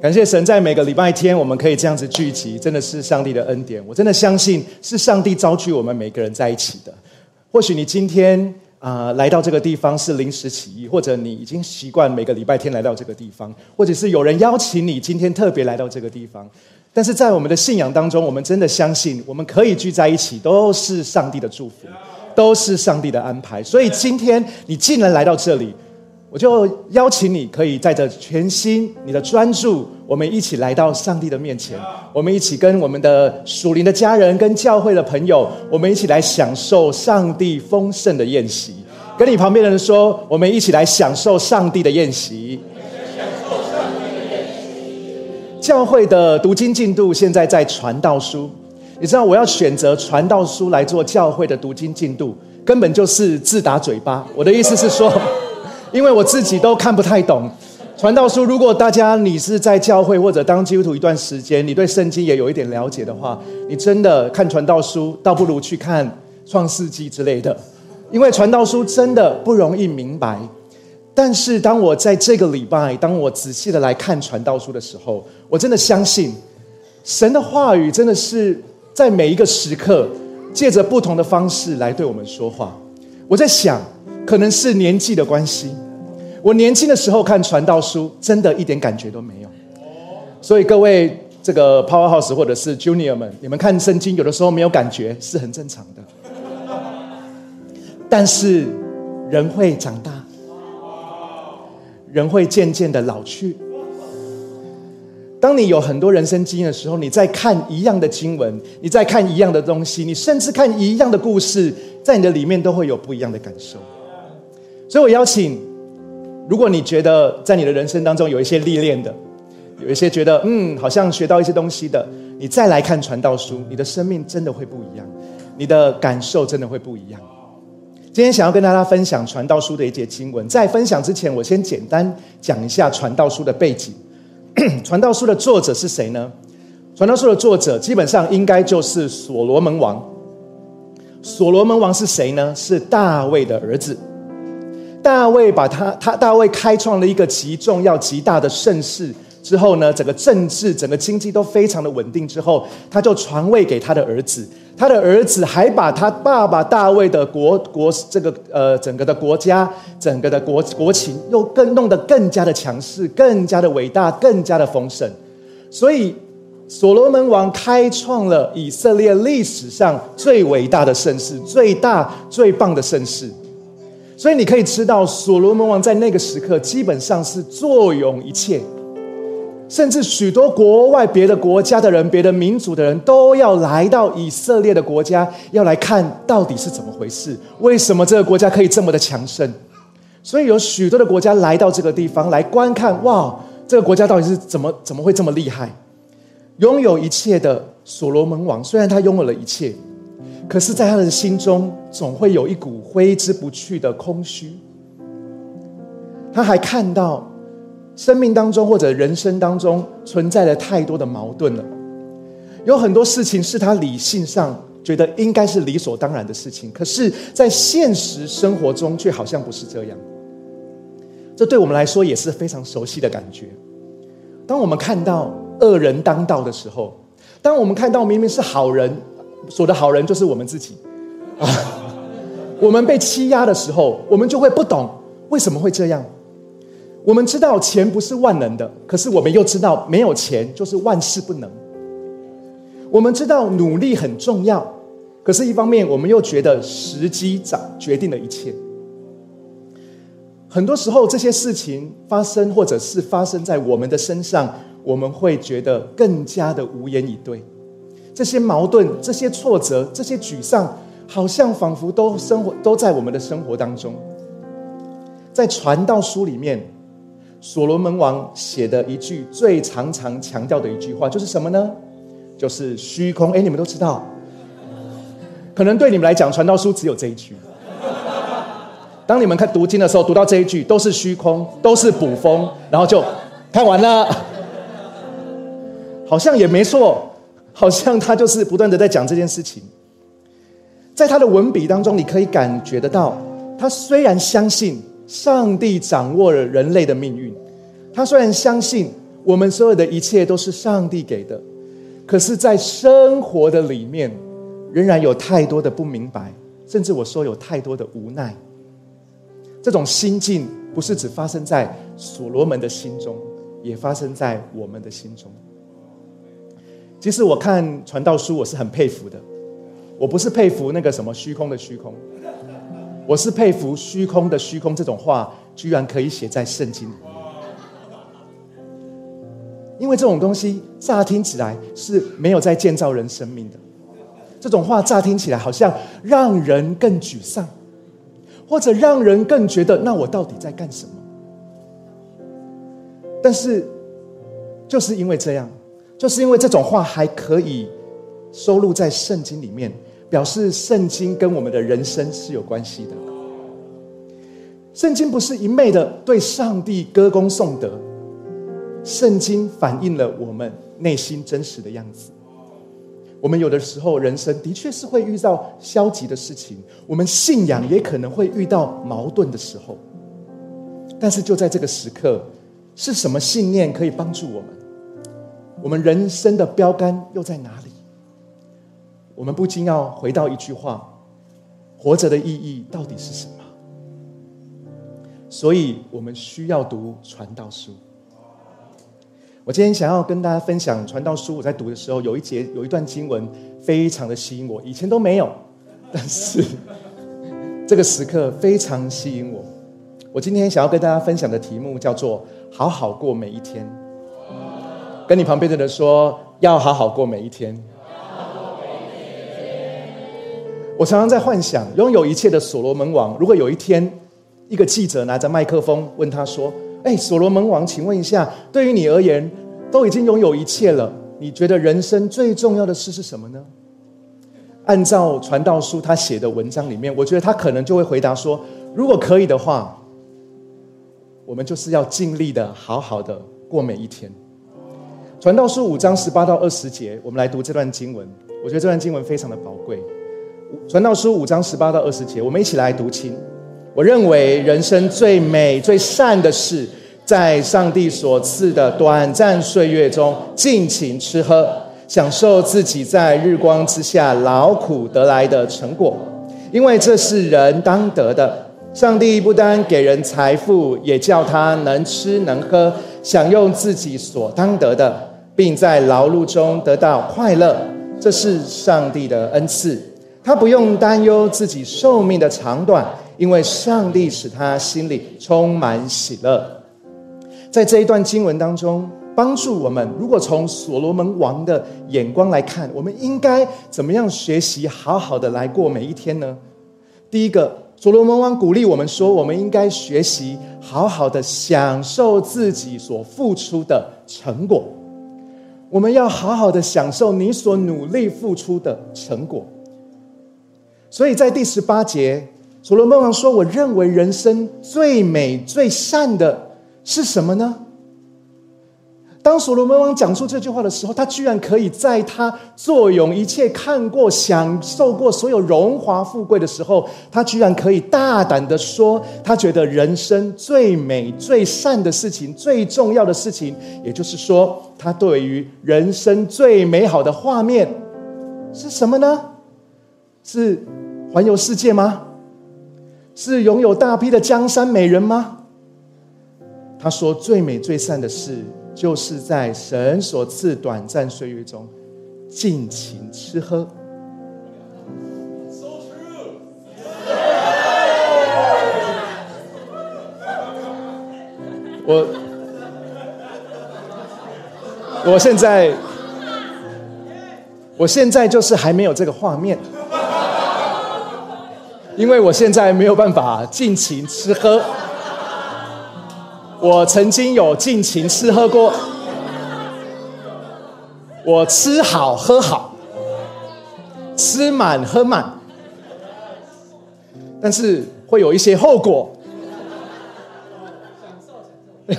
感谢神，在每个礼拜天我们可以这样子聚集，真的是上帝的恩典。我真的相信是上帝召聚我们每个人在一起的。或许你今天啊来到这个地方是临时起意，或者你已经习惯每个礼拜天来到这个地方，或者是有人邀请你今天特别来到这个地方。但是在我们的信仰当中，我们真的相信我们可以聚在一起，都是上帝的祝福，都是上帝的安排。所以今天你既然来到这里，我就邀请你可以带着全心、你的专注，我们一起来到上帝的面前，我们一起跟我们的属灵的家人、跟教会的朋友，我们一起来享受上帝丰盛的宴席。跟你旁边的人说，我们一起来享受上帝的宴席。教会的读经进度现在在传道书，你知道我要选择传道书来做教会的读经进度，根本就是自打嘴巴。我的意思是说，因为我自己都看不太懂传道书。如果大家你是在教会或者当基督徒一段时间，你对圣经也有一点了解的话，你真的看传道书，倒不如去看创世纪之类的，因为传道书真的不容易明白。但是当我在这个礼拜，当我仔细的来看传道书的时候，我真的相信，神的话语真的是在每一个时刻，借着不同的方式来对我们说话。我在想，可能是年纪的关系，我年轻的时候看传道书，真的一点感觉都没有。所以各位这个 Powerhouse 或者是 Junior 们，你们看圣经有的时候没有感觉是很正常的。但是人会长大。人会渐渐的老去。当你有很多人生经验的时候，你在看一样的经文，你在看一样的东西，你甚至看一样的故事，在你的里面都会有不一样的感受。所以我邀请，如果你觉得在你的人生当中有一些历练的，有一些觉得嗯好像学到一些东西的，你再来看传道书，你的生命真的会不一样，你的感受真的会不一样。今天想要跟大家分享传道书的一节经文，在分享之前，我先简单讲一下传道书的背景。传道书的作者是谁呢？传道书的作者基本上应该就是所罗门王。所罗门王是谁呢？是大卫的儿子。大卫把他他大卫开创了一个极重要极大的盛世之后呢，整个政治、整个经济都非常的稳定之后，他就传位给他的儿子。他的儿子还把他爸爸大卫的国国这个呃整个的国家整个的国国情又更弄得更加的强势，更加的伟大，更加的丰盛。所以所罗门王开创了以色列历史上最伟大的盛世，最大最棒的盛世。所以你可以知道，所罗门王在那个时刻基本上是坐拥一切。甚至许多国外别的国家的人、别的民族的人都要来到以色列的国家，要来看到底是怎么回事？为什么这个国家可以这么的强盛？所以有许多的国家来到这个地方来观看。哇，这个国家到底是怎么怎么会这么厉害？拥有一切的所罗门王，虽然他拥有了一切，可是在他的心中总会有一股挥之不去的空虚。他还看到。生命当中或者人生当中存在了太多的矛盾了，有很多事情是他理性上觉得应该是理所当然的事情，可是，在现实生活中却好像不是这样。这对我们来说也是非常熟悉的感觉。当我们看到恶人当道的时候，当我们看到明明是好人，说的好人就是我们自己啊，我们被欺压的时候，我们就会不懂为什么会这样。我们知道钱不是万能的，可是我们又知道没有钱就是万事不能。我们知道努力很重要，可是一方面我们又觉得时机早决定了一切。很多时候这些事情发生，或者是发生在我们的身上，我们会觉得更加的无言以对。这些矛盾、这些挫折、这些沮丧，好像仿佛都生活都在我们的生活当中。在传道书里面。所罗门王写的一句最常常强调的一句话就是什么呢？就是虚空。哎，你们都知道，可能对你们来讲，传道书只有这一句。当你们看读经的时候，读到这一句，都是虚空，都是捕风，然后就看完了。好像也没错，好像他就是不断的在讲这件事情。在他的文笔当中，你可以感觉得到，他虽然相信。上帝掌握了人类的命运，他虽然相信我们所有的一切都是上帝给的，可是，在生活的里面，仍然有太多的不明白，甚至我说有太多的无奈。这种心境不是只发生在所罗门的心中，也发生在我们的心中。其实我看传道书，我是很佩服的。我不是佩服那个什么虚空的虚空，我是佩服虚空的虚空这种话，居然可以写在圣经里面。因为这种东西乍听起来是没有在建造人生命的，这种话乍听起来好像让人更沮丧，或者让人更觉得那我到底在干什么？但是就是因为这样，就是因为这种话还可以收录在圣经里面，表示圣经跟我们的人生是有关系的。圣经不是一昧的对上帝歌功颂德。圣经反映了我们内心真实的样子。我们有的时候人生的确是会遇到消极的事情，我们信仰也可能会遇到矛盾的时候。但是就在这个时刻，是什么信念可以帮助我们？我们人生的标杆又在哪里？我们不禁要回到一句话：活着的意义到底是什么？所以我们需要读传道书。我今天想要跟大家分享传道书，我在读的时候有一节有一段经文非常的吸引我，以前都没有，但是 这个时刻非常吸引我。我今天想要跟大家分享的题目叫做“好好过每一天”。跟你旁边的人说，要好好过每一天。我常常在幻想，拥有一切的所罗门王，如果有一天一个记者拿着麦克风问他说。哎，所罗门王，请问一下，对于你而言，都已经拥有一切了，你觉得人生最重要的事是什么呢？按照传道书他写的文章里面，我觉得他可能就会回答说：如果可以的话，我们就是要尽力的好好的过每一天。传道书五章十八到二十节，我们来读这段经文。我觉得这段经文非常的宝贵。传道书五章十八到二十节，我们一起来读清。我认为人生最美、最善的事，在上帝所赐的短暂岁月中尽情吃喝，享受自己在日光之下劳苦得来的成果，因为这是人当得的。上帝不单给人财富，也叫他能吃能喝，享用自己所当得的，并在劳碌中得到快乐。这是上帝的恩赐，他不用担忧自己寿命的长短。因为上帝使他心里充满喜乐，在这一段经文当中，帮助我们。如果从所罗门王的眼光来看，我们应该怎么样学习，好好的来过每一天呢？第一个，所罗门王鼓励我们说，我们应该学习好好的享受自己所付出的成果。我们要好好的享受你所努力付出的成果。所以在第十八节。所罗门王说：“我认为人生最美最善的是什么呢？”当所罗门王讲出这句话的时候，他居然可以在他坐拥一切、看过、享受过所有荣华富贵的时候，他居然可以大胆的说，他觉得人生最美最善的事情、最重要的事情，也就是说，他对于人生最美好的画面是什么呢？是环游世界吗？是拥有大批的江山美人吗？他说：“最美最善的事，就是在神所赐短暂岁月中，尽情吃喝。”我，我现在，我现在就是还没有这个画面。因为我现在没有办法尽情吃喝，我曾经有尽情吃喝过，我吃好喝好，吃满喝满，但是会有一些后果。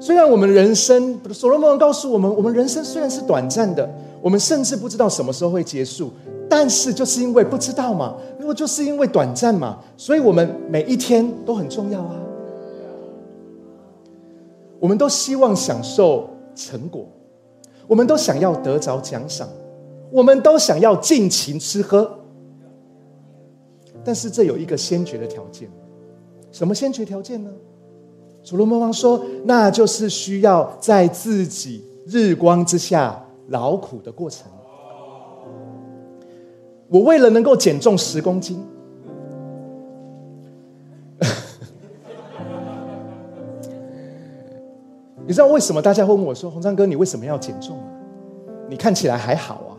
虽然我们人生，所罗门王告诉我们，我们人生虽然是短暂的，我们甚至不知道什么时候会结束。但是就是因为不知道嘛，如果就是因为短暂嘛，所以我们每一天都很重要啊。我们都希望享受成果，我们都想要得着奖赏，我们都想要尽情吃喝。但是这有一个先决的条件，什么先决条件呢？所罗门王说，那就是需要在自己日光之下劳苦的过程。我为了能够减重十公斤。你知道为什么大家会问我说：“洪章哥，你为什么要减重啊？你看起来还好啊。”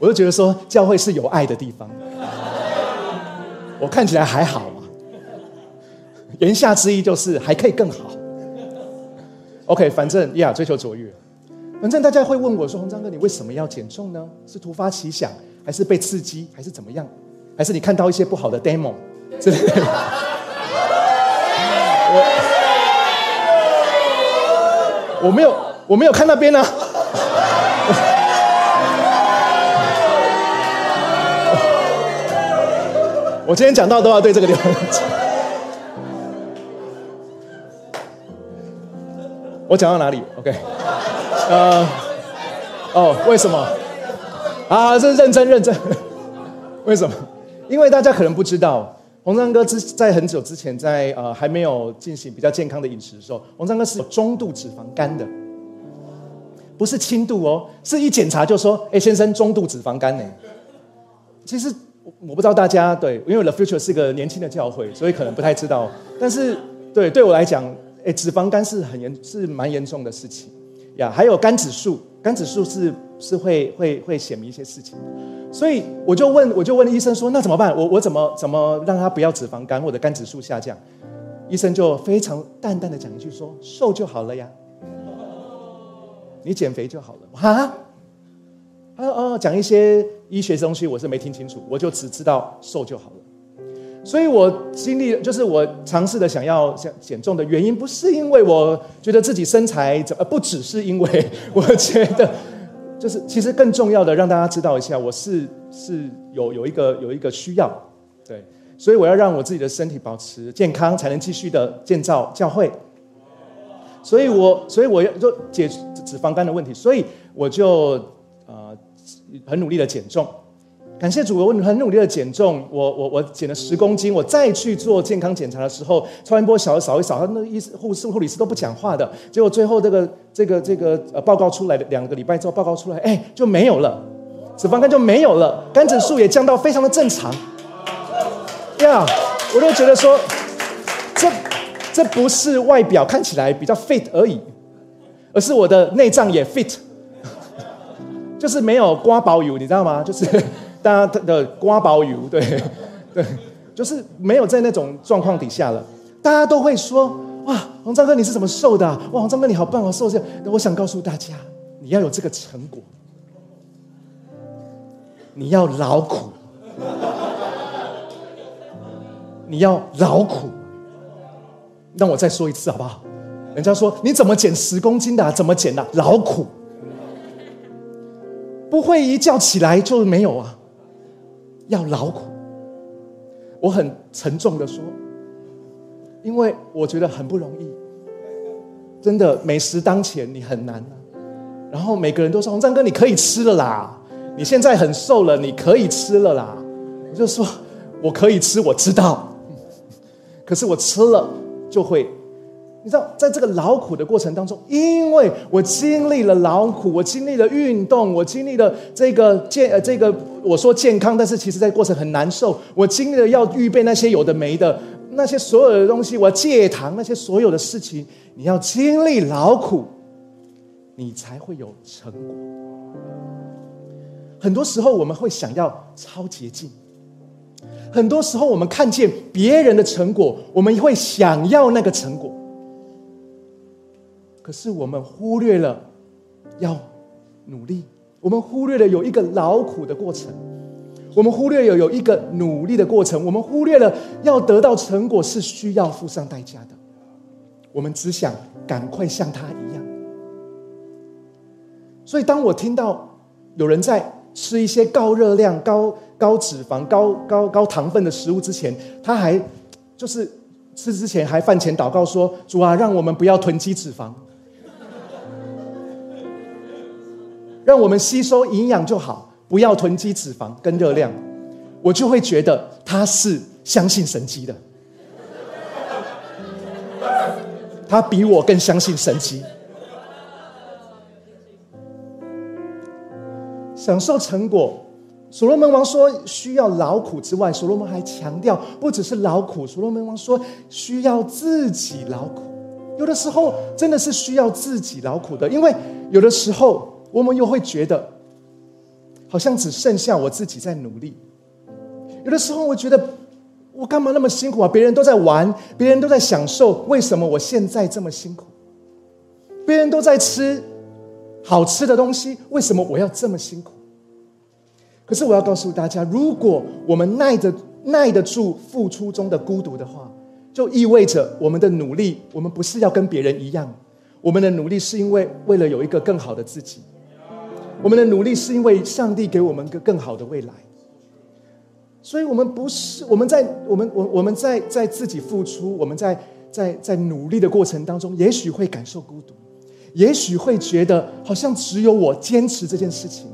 我就觉得说，教会是有爱的地方。我看起来还好啊。言下之意就是还可以更好。OK，反正呀，追求卓越。反正大家会问我说：“洪章哥，你为什么要减重呢？是突发奇想，还是被刺激，还是怎么样？还是你看到一些不好的 demo 之类的？”我没有，我没有看那边呢。我今天讲到都要对这个地方。我讲到哪里？OK。呃，哦，为什么？啊，这是认真认真。为什么？因为大家可能不知道。洪章哥之在很久之前，在呃还没有进行比较健康的饮食的时候，洪章哥是有中度脂肪肝的，不是轻度哦，是一检查就说，哎先生中度脂肪肝呢。其实我不知道大家对，因为 The Future 是个年轻的教会，所以可能不太知道。但是对对我来讲，哎脂肪肝是很严是蛮严重的事情呀。还有肝指数，肝指数是是会会会显明一些事情。所以我就问，我就问医生说：“那怎么办？我我怎么怎么让他不要脂肪肝或者肝指数下降？”医生就非常淡淡的讲一句说：“瘦就好了呀，你减肥就好了。”哈，他说：“哦，讲一些医学东西，我是没听清楚，我就只知道瘦就好了。”所以我经历，就是我尝试的想要想减重的原因，不是因为我觉得自己身材怎，么，不只是因为 我觉得。就是其实更重要的，让大家知道一下，我是是有有一个有一个需要，对，所以我要让我自己的身体保持健康，才能继续的建造教会。所以我所以我要就解脂肪肝的问题，所以我就呃很努力的减重。感谢主，我很努力的减重，我我我减了十公斤。我再去做健康检查的时候，超音波扫扫一扫，他那医护士护理师都不讲话的。结果最后这个这个这个呃报告出来的，两个礼拜之后报告出来，哎就没有了，脂肪肝就没有了，肝指数也降到非常的正常。呀，我就觉得说，这这不是外表看起来比较 fit 而已，而是我的内脏也 fit，就是没有刮薄油，你知道吗？就是。大家的刮薄油，对 对，就是没有在那种状况底下了。大家都会说：“哇，黄章哥你是怎么瘦的？哇，黄章哥你好棒啊，瘦这样。”我想告诉大家，你要有这个成果，你要劳苦，你要劳苦。让我再说一次好不好？人家说你怎么减十公斤的？怎么减的？劳苦，不会一觉起来就没有啊。要劳苦，我很沉重的说，因为我觉得很不容易，真的美食当前你很难啊。然后每个人都说：“洪章哥，你可以吃了啦，你现在很瘦了，你可以吃了啦。”我就说：“我可以吃，我知道，可是我吃了就会。”你知道，在这个劳苦的过程当中，因为我经历了劳苦，我经历了运动，我经历了这个健呃这个我说健康，但是其实在过程很难受。我经历了要预备那些有的没的那些所有的东西，我要戒糖那些所有的事情，你要经历劳苦，你才会有成果。很多时候我们会想要超捷径，很多时候我们看见别人的成果，我们会想要那个成果。可是我们忽略了要努力，我们忽略了有一个劳苦的过程，我们忽略有有一个努力的过程，我们忽略了要得到成果是需要付上代价的。我们只想赶快像他一样。所以，当我听到有人在吃一些高热量、高高脂肪、高高高糖分的食物之前，他还就是吃之前还饭前祷告说：“主啊，让我们不要囤积脂肪。”让我们吸收营养就好，不要囤积脂肪跟热量，我就会觉得他是相信神迹的。他比我更相信神迹。享受成果，所罗门王说需要劳苦之外，所罗门还强调不只是劳苦。所罗门王说需要自己劳苦，有的时候真的是需要自己劳苦的，因为有的时候我们又会觉得，好像只剩下我自己在努力。有的时候我觉得，我干嘛那么辛苦啊？别人都在玩，别人都在享受，为什么我现在这么辛苦？别人都在吃。好吃的东西，为什么我要这么辛苦？可是我要告诉大家，如果我们耐得耐得住付出中的孤独的话，就意味着我们的努力，我们不是要跟别人一样，我们的努力是因为为了有一个更好的自己，我们的努力是因为上帝给我们个更好的未来。所以，我们不是我们在我们我我们在在自己付出，我们在在在努力的过程当中，也许会感受孤独。也许会觉得好像只有我坚持这件事情，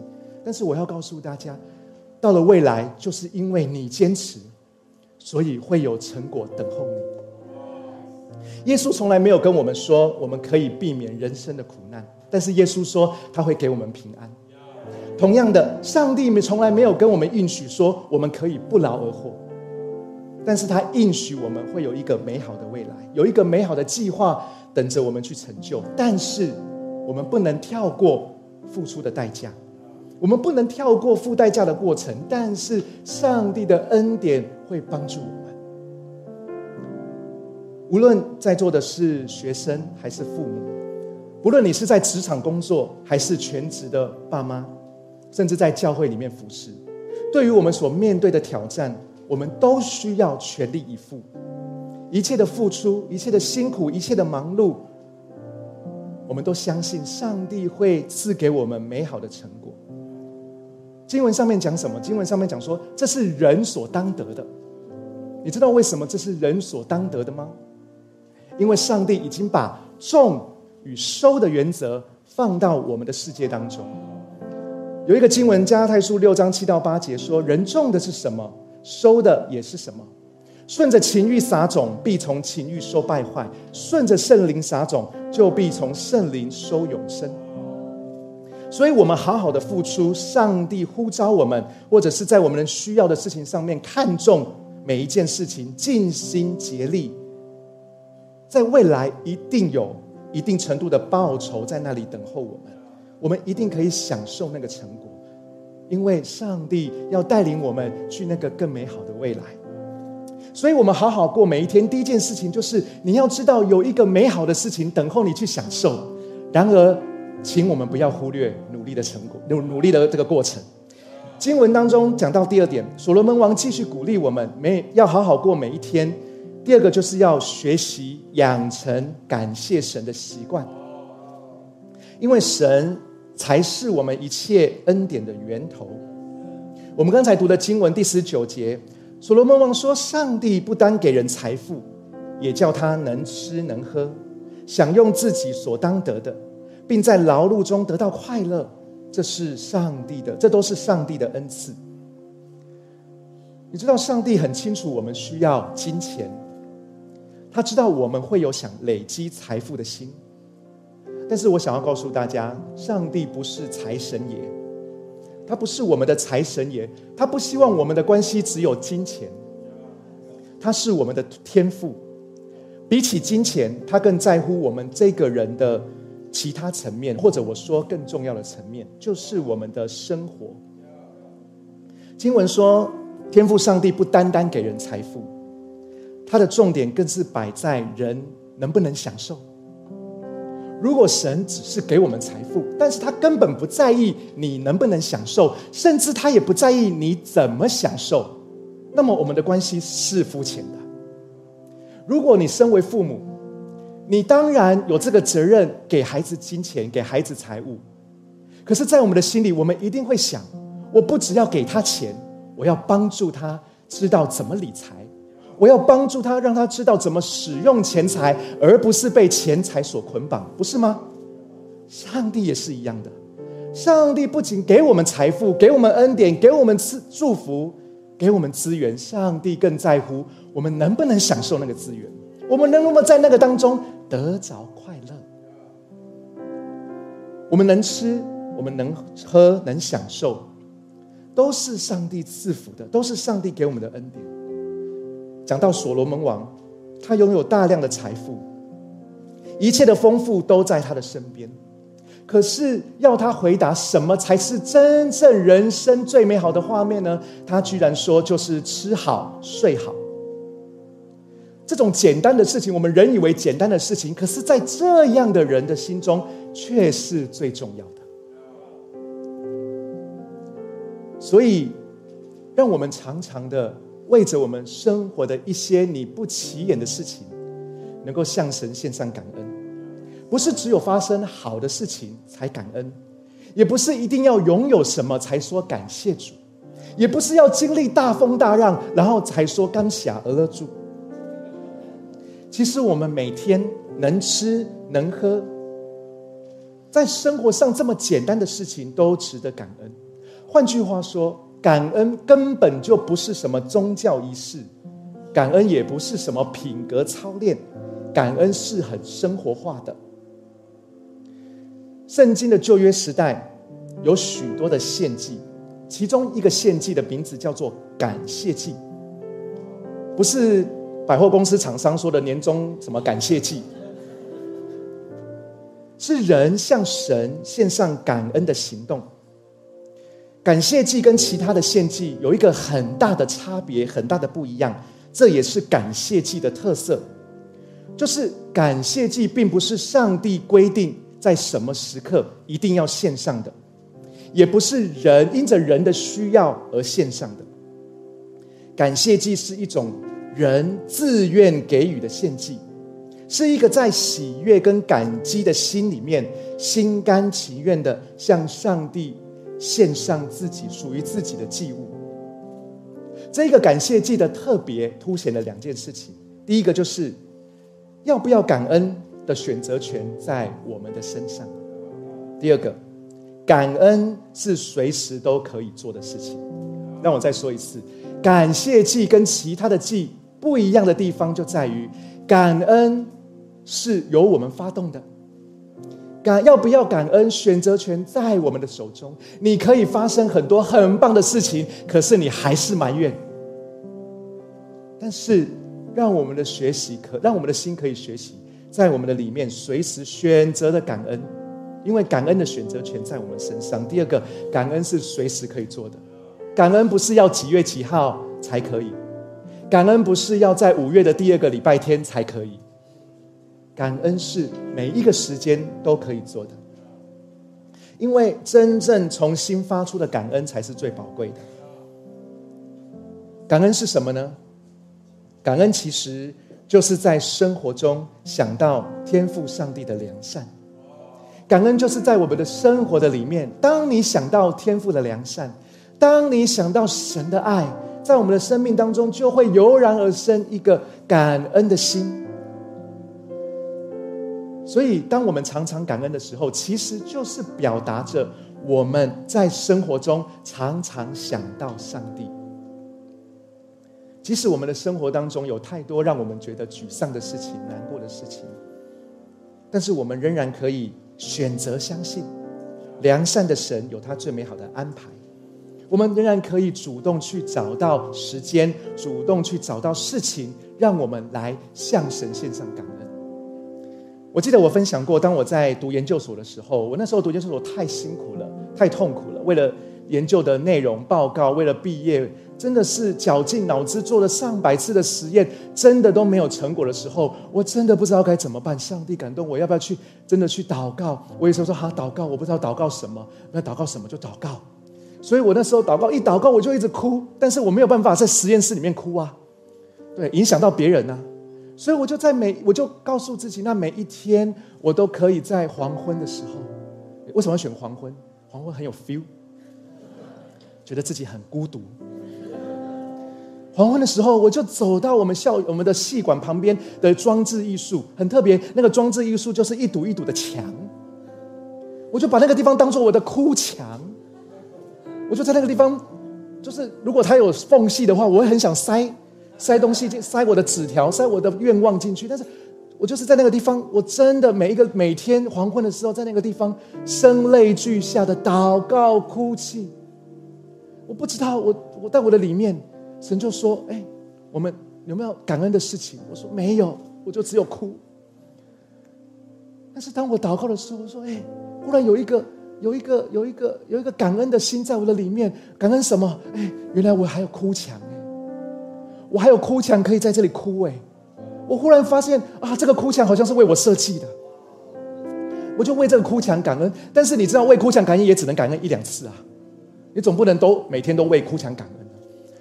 但是我要告诉大家，到了未来，就是因为你坚持，所以会有成果等候你。耶稣从来没有跟我们说我们可以避免人生的苦难，但是耶稣说他会给我们平安。同样的，上帝从来没有跟我们应许说我们可以不劳而获，但是他应许我们会有一个美好的未来，有一个美好的计划。等着我们去成就，但是我们不能跳过付出的代价，我们不能跳过付代价的过程。但是上帝的恩典会帮助我。无论在座的是学生还是父母，不论你是在职场工作还是全职的爸妈，甚至在教会里面服侍，对于我们所面对的挑战，我们都需要全力以赴。一切的付出，一切的辛苦，一切的忙碌，我们都相信上帝会赐给我们美好的成果。经文上面讲什么？经文上面讲说，这是人所当得的。你知道为什么这是人所当得的吗？因为上帝已经把种与收的原则放到我们的世界当中。有一个经文，加泰书六章七到八节说：“人种的是什么，收的也是什么。”顺着情欲撒种，必从情欲收败坏；顺着圣灵撒种，就必从圣灵收永生。所以，我们好好的付出，上帝呼召我们，或者是在我们需要的事情上面看重每一件事情，尽心竭力，在未来一定有一定程度的报酬在那里等候我们。我们一定可以享受那个成果，因为上帝要带领我们去那个更美好的未来。所以，我们好好过每一天。第一件事情就是，你要知道有一个美好的事情等候你去享受。然而，请我们不要忽略努力的成果，努努力的这个过程。经文当中讲到第二点，所罗门王继续鼓励我们，每要好好过每一天。第二个就是要学习养成感谢神的习惯，因为神才是我们一切恩典的源头。我们刚才读的经文第十九节。所罗门王说：“上帝不单给人财富，也叫他能吃能喝，享用自己所当得的，并在劳碌中得到快乐。这是上帝的，这都是上帝的恩赐。你知道，上帝很清楚我们需要金钱，他知道我们会有想累积财富的心。但是我想要告诉大家，上帝不是财神爷。”他不是我们的财神爷，他不希望我们的关系只有金钱，他是我们的天赋。比起金钱，他更在乎我们这个人的其他层面，或者我说更重要的层面，就是我们的生活。经文说，天赋上帝不单单给人财富，他的重点更是摆在人能不能享受。如果神只是给我们财富，但是他根本不在意你能不能享受，甚至他也不在意你怎么享受，那么我们的关系是肤浅的。如果你身为父母，你当然有这个责任给孩子金钱，给孩子财物。可是，在我们的心里，我们一定会想：我不只要给他钱，我要帮助他知道怎么理财。我要帮助他，让他知道怎么使用钱财，而不是被钱财所捆绑，不是吗？上帝也是一样的，上帝不仅给我们财富，给我们恩典，给我们赐祝福，给我们资源，上帝更在乎我们能不能享受那个资源，我们能不能在那个当中得着快乐。我们能吃，我们能喝，能享受，都是上帝赐福的，都是上帝给我们的恩典。讲到所罗门王，他拥有大量的财富，一切的丰富都在他的身边。可是要他回答什么才是真正人生最美好的画面呢？他居然说就是吃好睡好。这种简单的事情，我们人以为简单的事情，可是在这样的人的心中却是最重要的。所以，让我们常常的为着我们生活的一些你不起眼的事情，能够向神献上感恩。不是只有发生好的事情才感恩，也不是一定要拥有什么才说感谢主，也不是要经历大风大浪然后才说感谢而乐主。其实我们每天能吃能喝，在生活上这么简单的事情都值得感恩。换句话说，感恩根本就不是什么宗教仪式，感恩也不是什么品格操练，感恩是很生活化的。圣经的旧约时代有许多的献祭，其中一个献祭的名字叫做感谢祭，不是百货公司厂商说的年终什么感谢祭，是人向神献上感恩的行动。感谢祭跟其他的献祭有一个很大的差别，很大的不一样，这也是感谢祭的特色，就是感谢祭并不是上帝规定。在什么时刻一定要献上的，也不是人因着人的需要而献上的。感谢祭是一种人自愿给予的献祭，是一个在喜悦跟感激的心里面，心甘情愿的向上帝献上自己属于自己的祭物。这个感谢祭的特别凸显了两件事情，第一个就是要不要感恩。的选择权在我们的身上。第二个，感恩是随时都可以做的事情。让我再说一次，感谢祭跟其他的祭不一样的地方就在于，感恩是由我们发动的。感要不要感恩，选择权在我们的手中。你可以发生很多很棒的事情，可是你还是埋怨。但是，让我们的学习可让我们的心可以学习。在我们的里面，随时选择的感恩，因为感恩的选择权在我们身上。第二个，感恩是随时可以做的，感恩不是要几月几号才可以，感恩不是要在五月的第二个礼拜天才可以，感恩是每一个时间都可以做的，因为真正从心发出的感恩才是最宝贵的。感恩是什么呢？感恩其实。就是在生活中想到天赋上帝的良善，感恩就是在我们的生活的里面。当你想到天赋的良善，当你想到神的爱，在我们的生命当中就会油然而生一个感恩的心。所以，当我们常常感恩的时候，其实就是表达着我们在生活中常常想到上帝。即使我们的生活当中有太多让我们觉得沮丧的事情、难过的事情，但是我们仍然可以选择相信良善的神有他最美好的安排。我们仍然可以主动去找到时间，主动去找到事情，让我们来向神献上感恩。我记得我分享过，当我在读研究所的时候，我那时候读研究所太辛苦了，太痛苦了，为了研究的内容报告，为了毕业。真的是绞尽脑汁做了上百次的实验，真的都没有成果的时候，我真的不知道该怎么办。上帝感动我，要不要去真的去祷告？我有时候说好祷告，我不知道祷告什么，那祷告什么就祷告。所以我那时候祷告一祷告我就一直哭，但是我没有办法在实验室里面哭啊，对，影响到别人啊。所以我就在每我就告诉自己，那每一天我都可以在黄昏的时候，为什么要选黄昏？黄昏很有 feel，觉得自己很孤独。黄昏的时候，我就走到我们校我们的戏馆旁边的装置艺术，很特别。那个装置艺术就是一堵一堵的墙，我就把那个地方当做我的哭墙，我就在那个地方，就是如果它有缝隙的话，我会很想塞塞东西进，塞我的纸条，塞我的愿望进去。但是我就是在那个地方，我真的每一个每天黄昏的时候，在那个地方声泪俱下的祷告哭泣。我不知道，我我在我的里面，神就说：“哎，我们有没有感恩的事情？”我说：“没有，我就只有哭。”但是当我祷告的时候，我说：“哎，忽然有一个、有一个、有一个、有一个感恩的心在我的里面。感恩什么？哎，原来我还有哭墙哎，我还有哭墙可以在这里哭哎。我忽然发现啊，这个哭墙好像是为我设计的，我就为这个哭墙感恩。但是你知道，为哭墙感恩也只能感恩一两次啊。”你总不能都每天都为哭墙感恩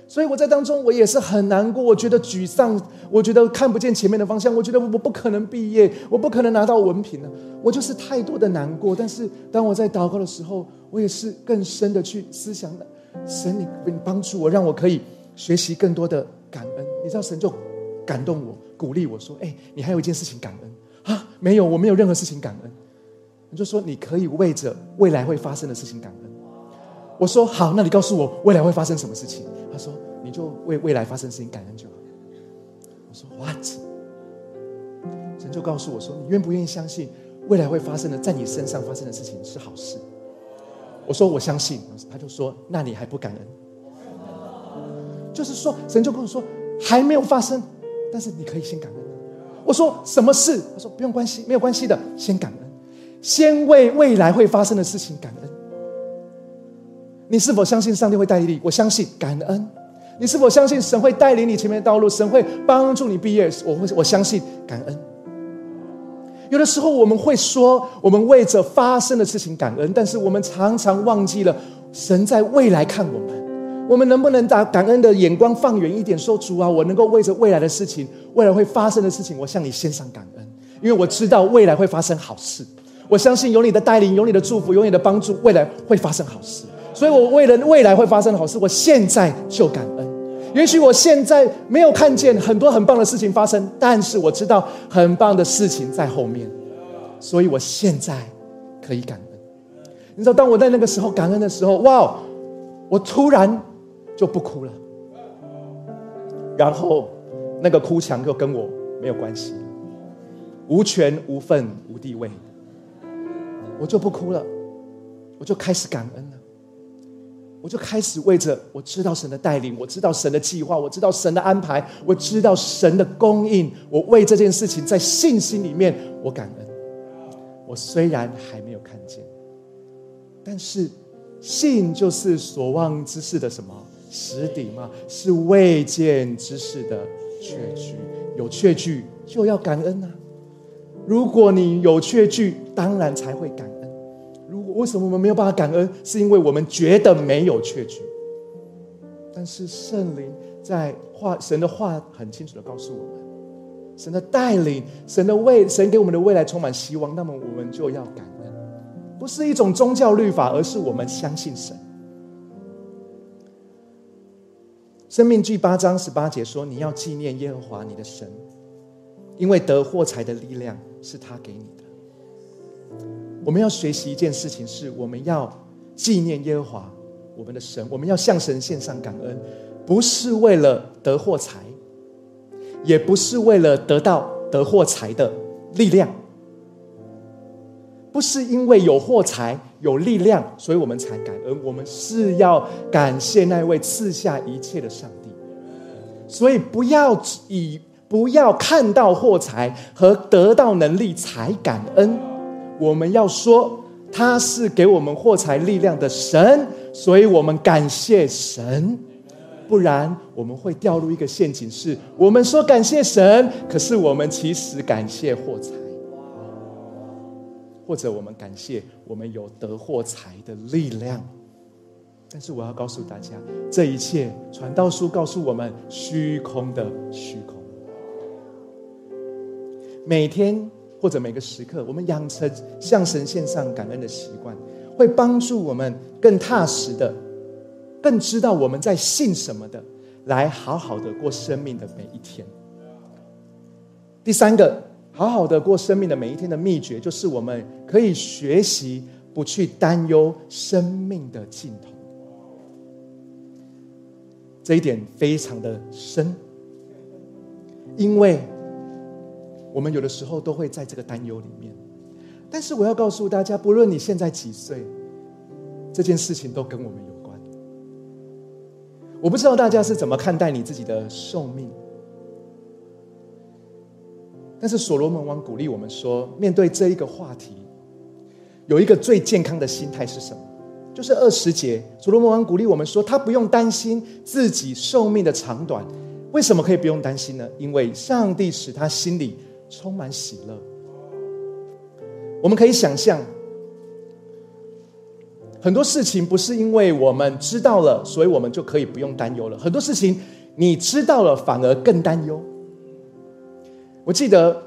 所以我在当中我也是很难过，我觉得沮丧，我觉得看不见前面的方向，我觉得我不可能毕业，我不可能拿到文凭了，我就是太多的难过。但是当我在祷告的时候，我也是更深的去思想的，神你你帮助我，让我可以学习更多的感恩。你知道神就感动我，鼓励我说：“哎，你还有一件事情感恩啊？没有，我没有任何事情感恩。”你就说你可以为着未来会发生的事情感恩。我说好，那你告诉我未来会发生什么事情？他说你就为未来发生事情感恩就好。我说 What？神就告诉我说，你愿不愿意相信未来会发生的在你身上发生的事情是好事？我说我相信。他就说那你还不感恩？就是说神就跟我说还没有发生，但是你可以先感恩。我说什么事？他说不用关系，没有关系的，先感恩，先为未来会发生的事情感恩。你是否相信上帝会带领你？我相信感恩。你是否相信神会带领你前面的道路？神会帮助你毕业？我会，我相信感恩。有的时候我们会说，我们为着发生的事情感恩，但是我们常常忘记了神在未来看我们。我们能不能把感恩的眼光放远一点？说主啊，我能够为着未来的事情，未来会发生的事情，我向你献上感恩，因为我知道未来会发生好事。我相信有你的带领，有你的祝福，有你的帮助，未来会发生好事。所以，我为了未来会发生好事，我现在就感恩。也许我现在没有看见很多很棒的事情发生，但是我知道很棒的事情在后面，所以我现在可以感恩。你知道，当我在那个时候感恩的时候，哇，我突然就不哭了，然后那个哭墙就跟我没有关系，无权无份无地位，我就不哭了，我就开始感恩了。我就开始为着我知道神的带领，我知道神的计划，我知道神的安排，我知道神的供应。我为这件事情在信心里面，我感恩。我虽然还没有看见，但是信就是所望之事的什么实底吗？是未见之事的确据。有确据就要感恩啊！如果你有确据，当然才会感恩。如果。为什么我们没有办法感恩？是因为我们觉得没有确据。但是圣灵在话，神的话很清楚的告诉我们：神的带领，神的未，神给我们的未来充满希望。那么我们就要感恩，不是一种宗教律法，而是我们相信神。生命记八章十八节说：“你要纪念耶和华你的神，因为得货财的力量是他给你的。”我们要学习一件事情，是我们要纪念耶和华我们的神，我们要向神献上感恩，不是为了得货财，也不是为了得到得货财的力量，不是因为有货财有力量，所以我们才感恩。我们是要感谢那位赐下一切的上帝。所以不要以不要看到货财和得到能力才感恩。我们要说，他是给我们货财力量的神，所以我们感谢神。不然我们会掉入一个陷阱，是我们说感谢神，可是我们其实感谢货财，或者我们感谢我们有得获财的力量。但是我要告诉大家，这一切传道书告诉我们，虚空的虚空，每天。或者每个时刻，我们养成向神献上感恩的习惯，会帮助我们更踏实的、更知道我们在信什么的，来好好的过生命的每一天。第三个，好好的过生命的每一天的秘诀，就是我们可以学习不去担忧生命的尽头。这一点非常的深，因为我们有的时候都会在这个担忧里面。但是我要告诉大家，不论你现在几岁，这件事情都跟我们有关。我不知道大家是怎么看待你自己的寿命，但是所罗门王鼓励我们说，面对这一个话题，有一个最健康的心态是什么？就是二十节，所罗门王鼓励我们说，他不用担心自己寿命的长短。为什么可以不用担心呢？因为上帝使他心里充满喜乐。我们可以想象，很多事情不是因为我们知道了，所以我们就可以不用担忧了。很多事情你知道了，反而更担忧。我记得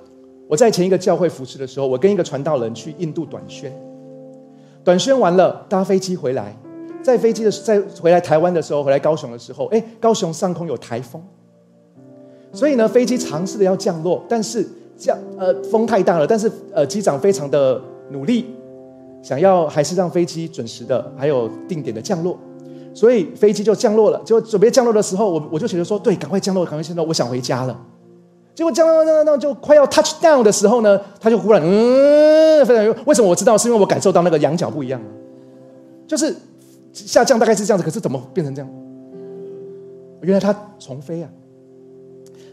我在前一个教会服侍的时候，我跟一个传道人去印度短宣。短宣完了，搭飞机回来，在飞机的在回来台湾的时候，回来高雄的时候，哎，高雄上空有台风，所以呢，飞机尝试的要降落，但是降呃风太大了，但是呃机长非常的努力，想要还是让飞机准时的还有定点的降落，所以飞机就降落了。就准备降落的时候，我我就觉得说，对，赶快降落，赶快降落，我想回家了。结果降落降落就快要 touch down 的时候呢，他就忽然嗯，非常为什么我知道？是因为我感受到那个仰角不一样就是下降大概是这样子，可是怎么变成这样？原来他重飞啊，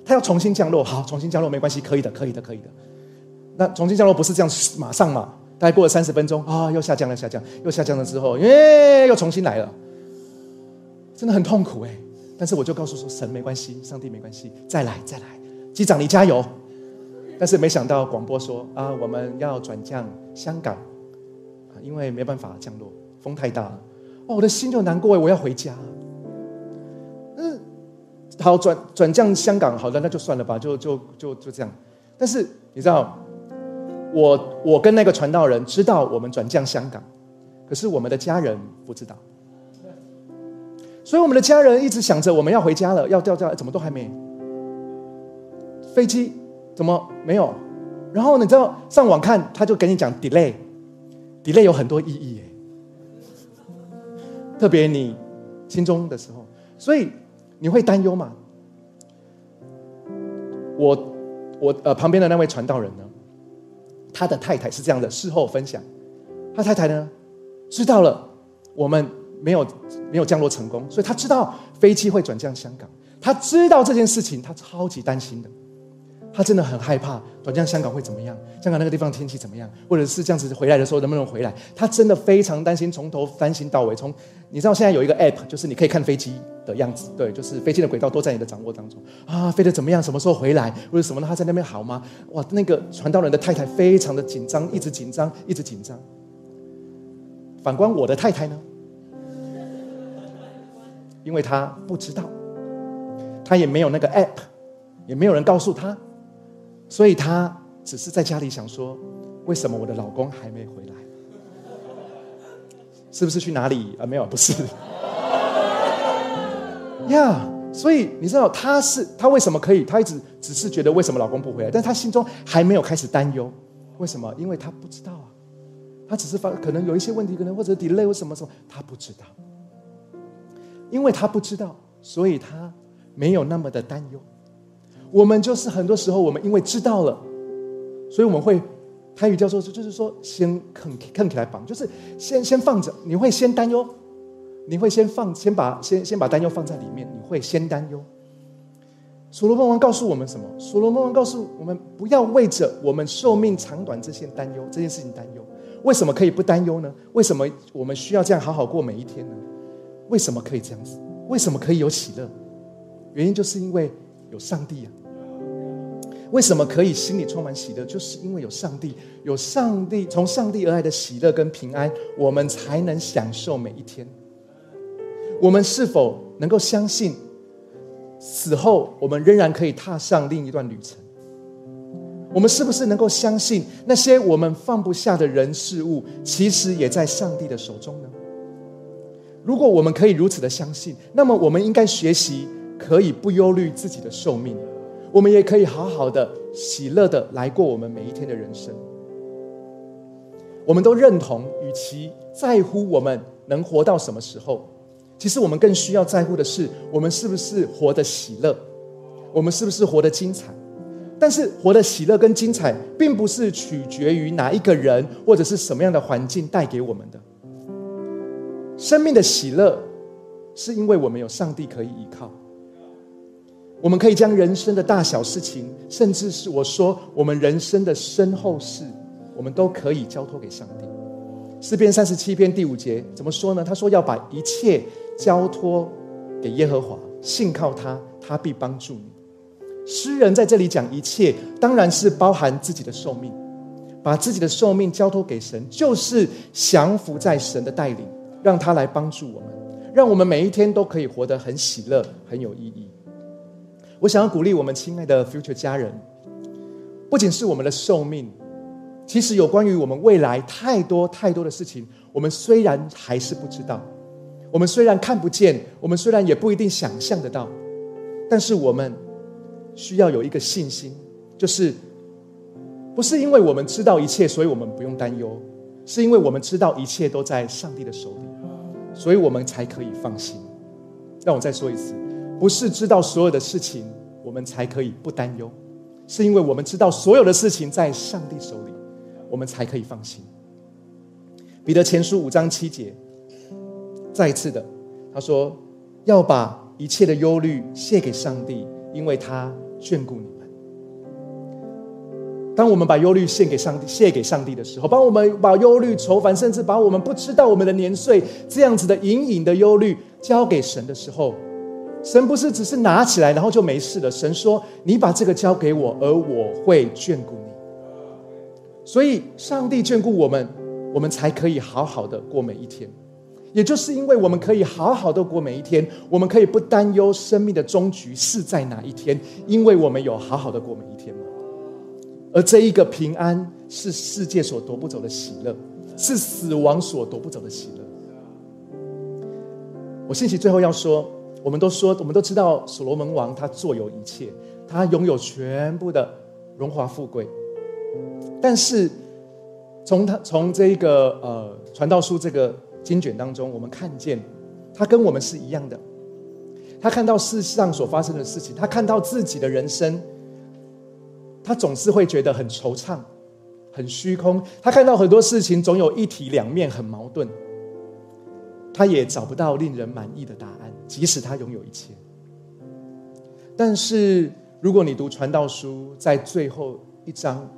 他要重新降落，好，重新降落没关系，可以的，可以的，可以的。那重新降落不是这样马上嘛？大概过了三十分钟啊，又下降了，下降，又下降了之后，耶，又重新来了，真的很痛苦哎。但是我就告诉说，神没关系，上帝没关系，再来，再来。机长，你加油！但是没想到广播说啊，我们要转降香港，因为没办法降落，风太大了。哦，我的心就难过我要回家。嗯，好转转降香港，好的那就算了吧，就就就就这样。但是你知道，我我跟那个传道人知道我们转降香港，可是我们的家人不知道，所以我们的家人一直想着我们要回家了，要掉掉，怎么都还没。飞机怎么没有？然后你知道上网看，他就跟你讲 delay，delay 有很多意义诶。特别你心中的时候，所以你会担忧吗？我我呃旁边的那位传道人呢，他的太太是这样的，事后分享，他太太呢知道了我们没有没有降落成功，所以他知道飞机会转降香港，他知道这件事情，他超级担心的。他真的很害怕转降香港会怎么样？香港那个地方天气怎么样？或者是这样子回来的时候能不能回来？他真的非常担心，从头担心到尾。从你知道现在有一个 app，就是你可以看飞机的样子，对，就是飞机的轨道都在你的掌握当中啊，飞得怎么样？什么时候回来？或者什么呢？他在那边好吗？哇，那个传道人的太太非常的紧张，一直紧张，一直紧张。反观我的太太呢，因为她不知道，她也没有那个 app，也没有人告诉她。所以她只是在家里想说，为什么我的老公还没回来？是不是去哪里啊？没有，不是。呀，所以你知道她是她为什么可以？她一直只是觉得为什么老公不回来，但她心中还没有开始担忧。为什么？因为她不知道啊。她只是发可能有一些问题，可能或者 delay 或什么什么，她不知道。因为她不知道，所以她没有那么的担忧。我们就是很多时候，我们因为知道了，所以我们会，台语叫做就是说，先啃啃起来绑，就是先先放着，你会先担忧，你会先放，先把先先把担忧放在里面，你会先担忧。所罗门王告诉我们什么？所罗门王告诉我们，不要为着我们寿命长短这些担忧，这件事情担忧。为什么可以不担忧呢？为什么我们需要这样好好过每一天呢？为什么可以这样子？为什么可以有喜乐？原因就是因为有上帝啊。为什么可以心里充满喜乐？就是因为有上帝，有上帝从上帝而来的喜乐跟平安，我们才能享受每一天。我们是否能够相信，死后我们仍然可以踏上另一段旅程？我们是不是能够相信，那些我们放不下的人事物，其实也在上帝的手中呢？如果我们可以如此的相信，那么我们应该学习可以不忧虑自己的寿命。我们也可以好好的、喜乐的来过我们每一天的人生。我们都认同，与其在乎我们能活到什么时候，其实我们更需要在乎的是，我们是不是活得喜乐，我们是不是活得精彩。但是，活的喜乐跟精彩，并不是取决于哪一个人或者是什么样的环境带给我们的。生命的喜乐，是因为我们有上帝可以依靠。我们可以将人生的大小事情，甚至是我说我们人生的身后事，我们都可以交托给上帝。诗篇三十七篇第五节怎么说呢？他说要把一切交托给耶和华，信靠他，他必帮助你。诗人在这里讲一切，当然是包含自己的寿命，把自己的寿命交托给神，就是降服在神的带领，让他来帮助我们，让我们每一天都可以活得很喜乐，很有意义。我想要鼓励我们亲爱的 future 家人，不仅是我们的寿命，其实有关于我们未来太多太多的事情，我们虽然还是不知道，我们虽然看不见，我们虽然也不一定想象得到，但是我们需要有一个信心，就是不是因为我们知道一切，所以我们不用担忧，是因为我们知道一切都在上帝的手里，所以我们才可以放心。让我再说一次。不是知道所有的事情，我们才可以不担忧，是因为我们知道所有的事情在上帝手里，我们才可以放心。彼得前书五章七节，再一次的，他说要把一切的忧虑卸给上帝，因为他眷顾你们。当我们把忧虑献给上帝、卸给上帝的时候，帮我们把忧虑、愁烦，甚至把我们不知道我们的年岁这样子的隐隐的忧虑交给神的时候。神不是只是拿起来然后就没事了。神说：“你把这个交给我，而我会眷顾你。”所以，上帝眷顾我们，我们才可以好好的过每一天。也就是因为我们可以好好的过每一天，我们可以不担忧生命的终局是在哪一天，因为我们有好好的过每一天嘛。而这一个平安，是世界所夺不走的喜乐，是死亡所夺不走的喜乐。我信息最后要说。我们都说，我们都知道，所罗门王他坐有一切，他拥有全部的荣华富贵。但是，从他从这个呃传道书这个经卷当中，我们看见他跟我们是一样的。他看到世上所发生的事情，他看到自己的人生，他总是会觉得很惆怅、很虚空。他看到很多事情总有一体两面，很矛盾。他也找不到令人满意的答案。即使他拥有一切，但是如果你读传道书，在最后一章，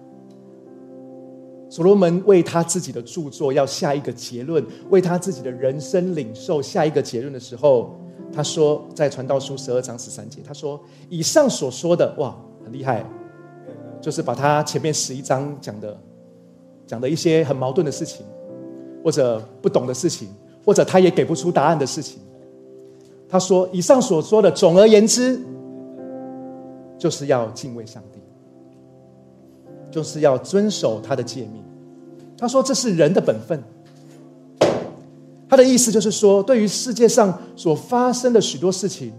所罗门为他自己的著作要下一个结论，为他自己的人生领受下一个结论的时候，他说，在传道书十二章十三节，他说：“以上所说的，哇，很厉害，就是把他前面十一章讲的，讲的一些很矛盾的事情，或者不懂的事情，或者他也给不出答案的事情。”他说：“以上所说的，总而言之，就是要敬畏上帝，就是要遵守他的诫命。”他说：“这是人的本分。”他的意思就是说，对于世界上所发生的许多事情，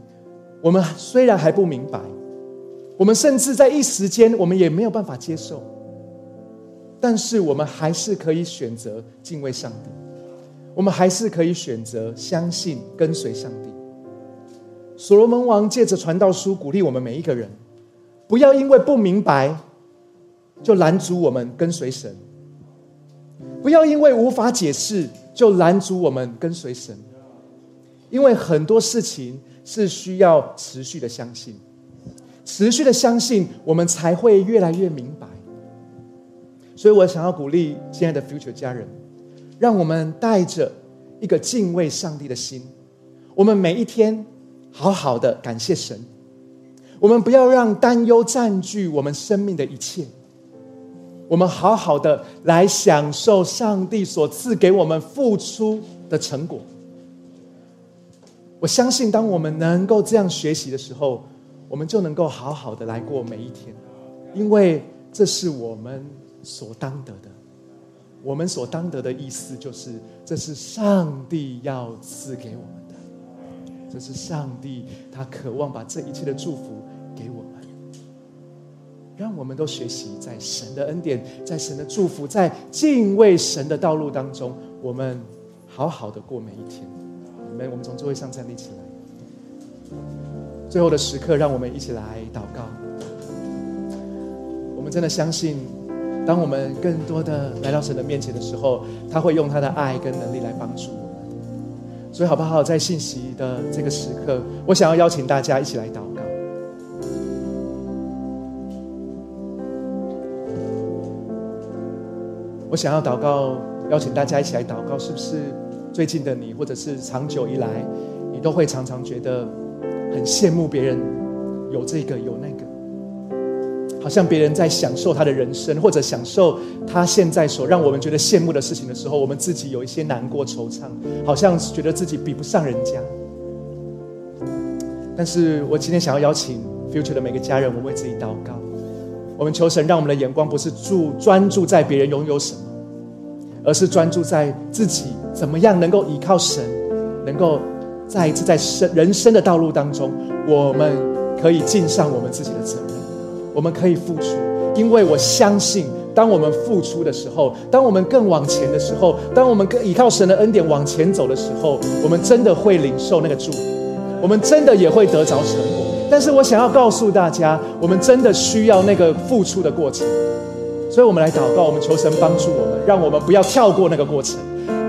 我们虽然还不明白，我们甚至在一时间，我们也没有办法接受，但是我们还是可以选择敬畏上帝，我们还是可以选择相信跟随上帝。所罗门王借着传道书鼓励我们每一个人，不要因为不明白就拦阻我们跟随神；不要因为无法解释就拦阻我们跟随神。因为很多事情是需要持续的相信，持续的相信，我们才会越来越明白。所以我想要鼓励亲爱的 future 家人，让我们带着一个敬畏上帝的心，我们每一天。好好的感谢神，我们不要让担忧占据我们生命的一切。我们好好的来享受上帝所赐给我们付出的成果。我相信，当我们能够这样学习的时候，我们就能够好好的来过每一天，因为这是我们所当得的。我们所当得的意思就是，这是上帝要赐给我们。这是上帝，他渴望把这一切的祝福给我们。让我们都学习在神的恩典、在神的祝福、在敬畏神的道路当中，我们好好的过每一天。你们，我们从座位上站立起来。最后的时刻，让我们一起来祷告。我们真的相信，当我们更多的来到神的面前的时候，他会用他的爱跟能力来帮助我。所以，好不好？在信息的这个时刻，我想要邀请大家一起来祷告。我想要祷告，邀请大家一起来祷告。是不是最近的你，或者是长久以来，你都会常常觉得很羡慕别人有这个有那个，好像别人在享受他的人生，或者享受他现在所让我们觉得羡慕的事情的时候，我们自己有一些难过惆怅，好像觉得自己比不上人家。但是我今天想要邀请 Future 的每个家人，我们为自己祷告。我们求神，让我们的眼光不是注专注在别人拥有什么，而是专注在自己怎么样能够依靠神，能够再一次在生人生的道路当中，我们可以尽上我们自己的责任，我们可以付出，因为我相信，当我们付出的时候，当我们更往前的时候，当我们更依靠神的恩典往前走的时候，我们真的会领受那个祝福，我们真的也会得着成果。但是我想要告诉大家，我们真的需要那个付出的过程，所以我们来祷告，我们求神帮助我们，让我们不要跳过那个过程。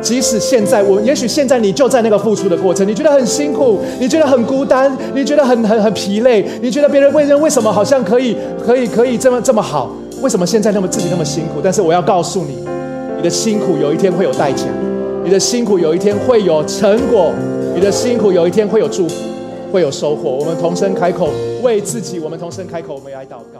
即使现在，我也许现在你就在那个付出的过程，你觉得很辛苦，你觉得很孤单，你觉得很很很疲累，你觉得别人为人为什么好像可以可以可以这么这么好？为什么现在那么自己那么辛苦？但是我要告诉你，你的辛苦有一天会有代价，你的辛苦有一天会有成果，你的辛苦有一天会有祝福。会有收获。我们同声开口为自己，我们同声开口，我们来祷告。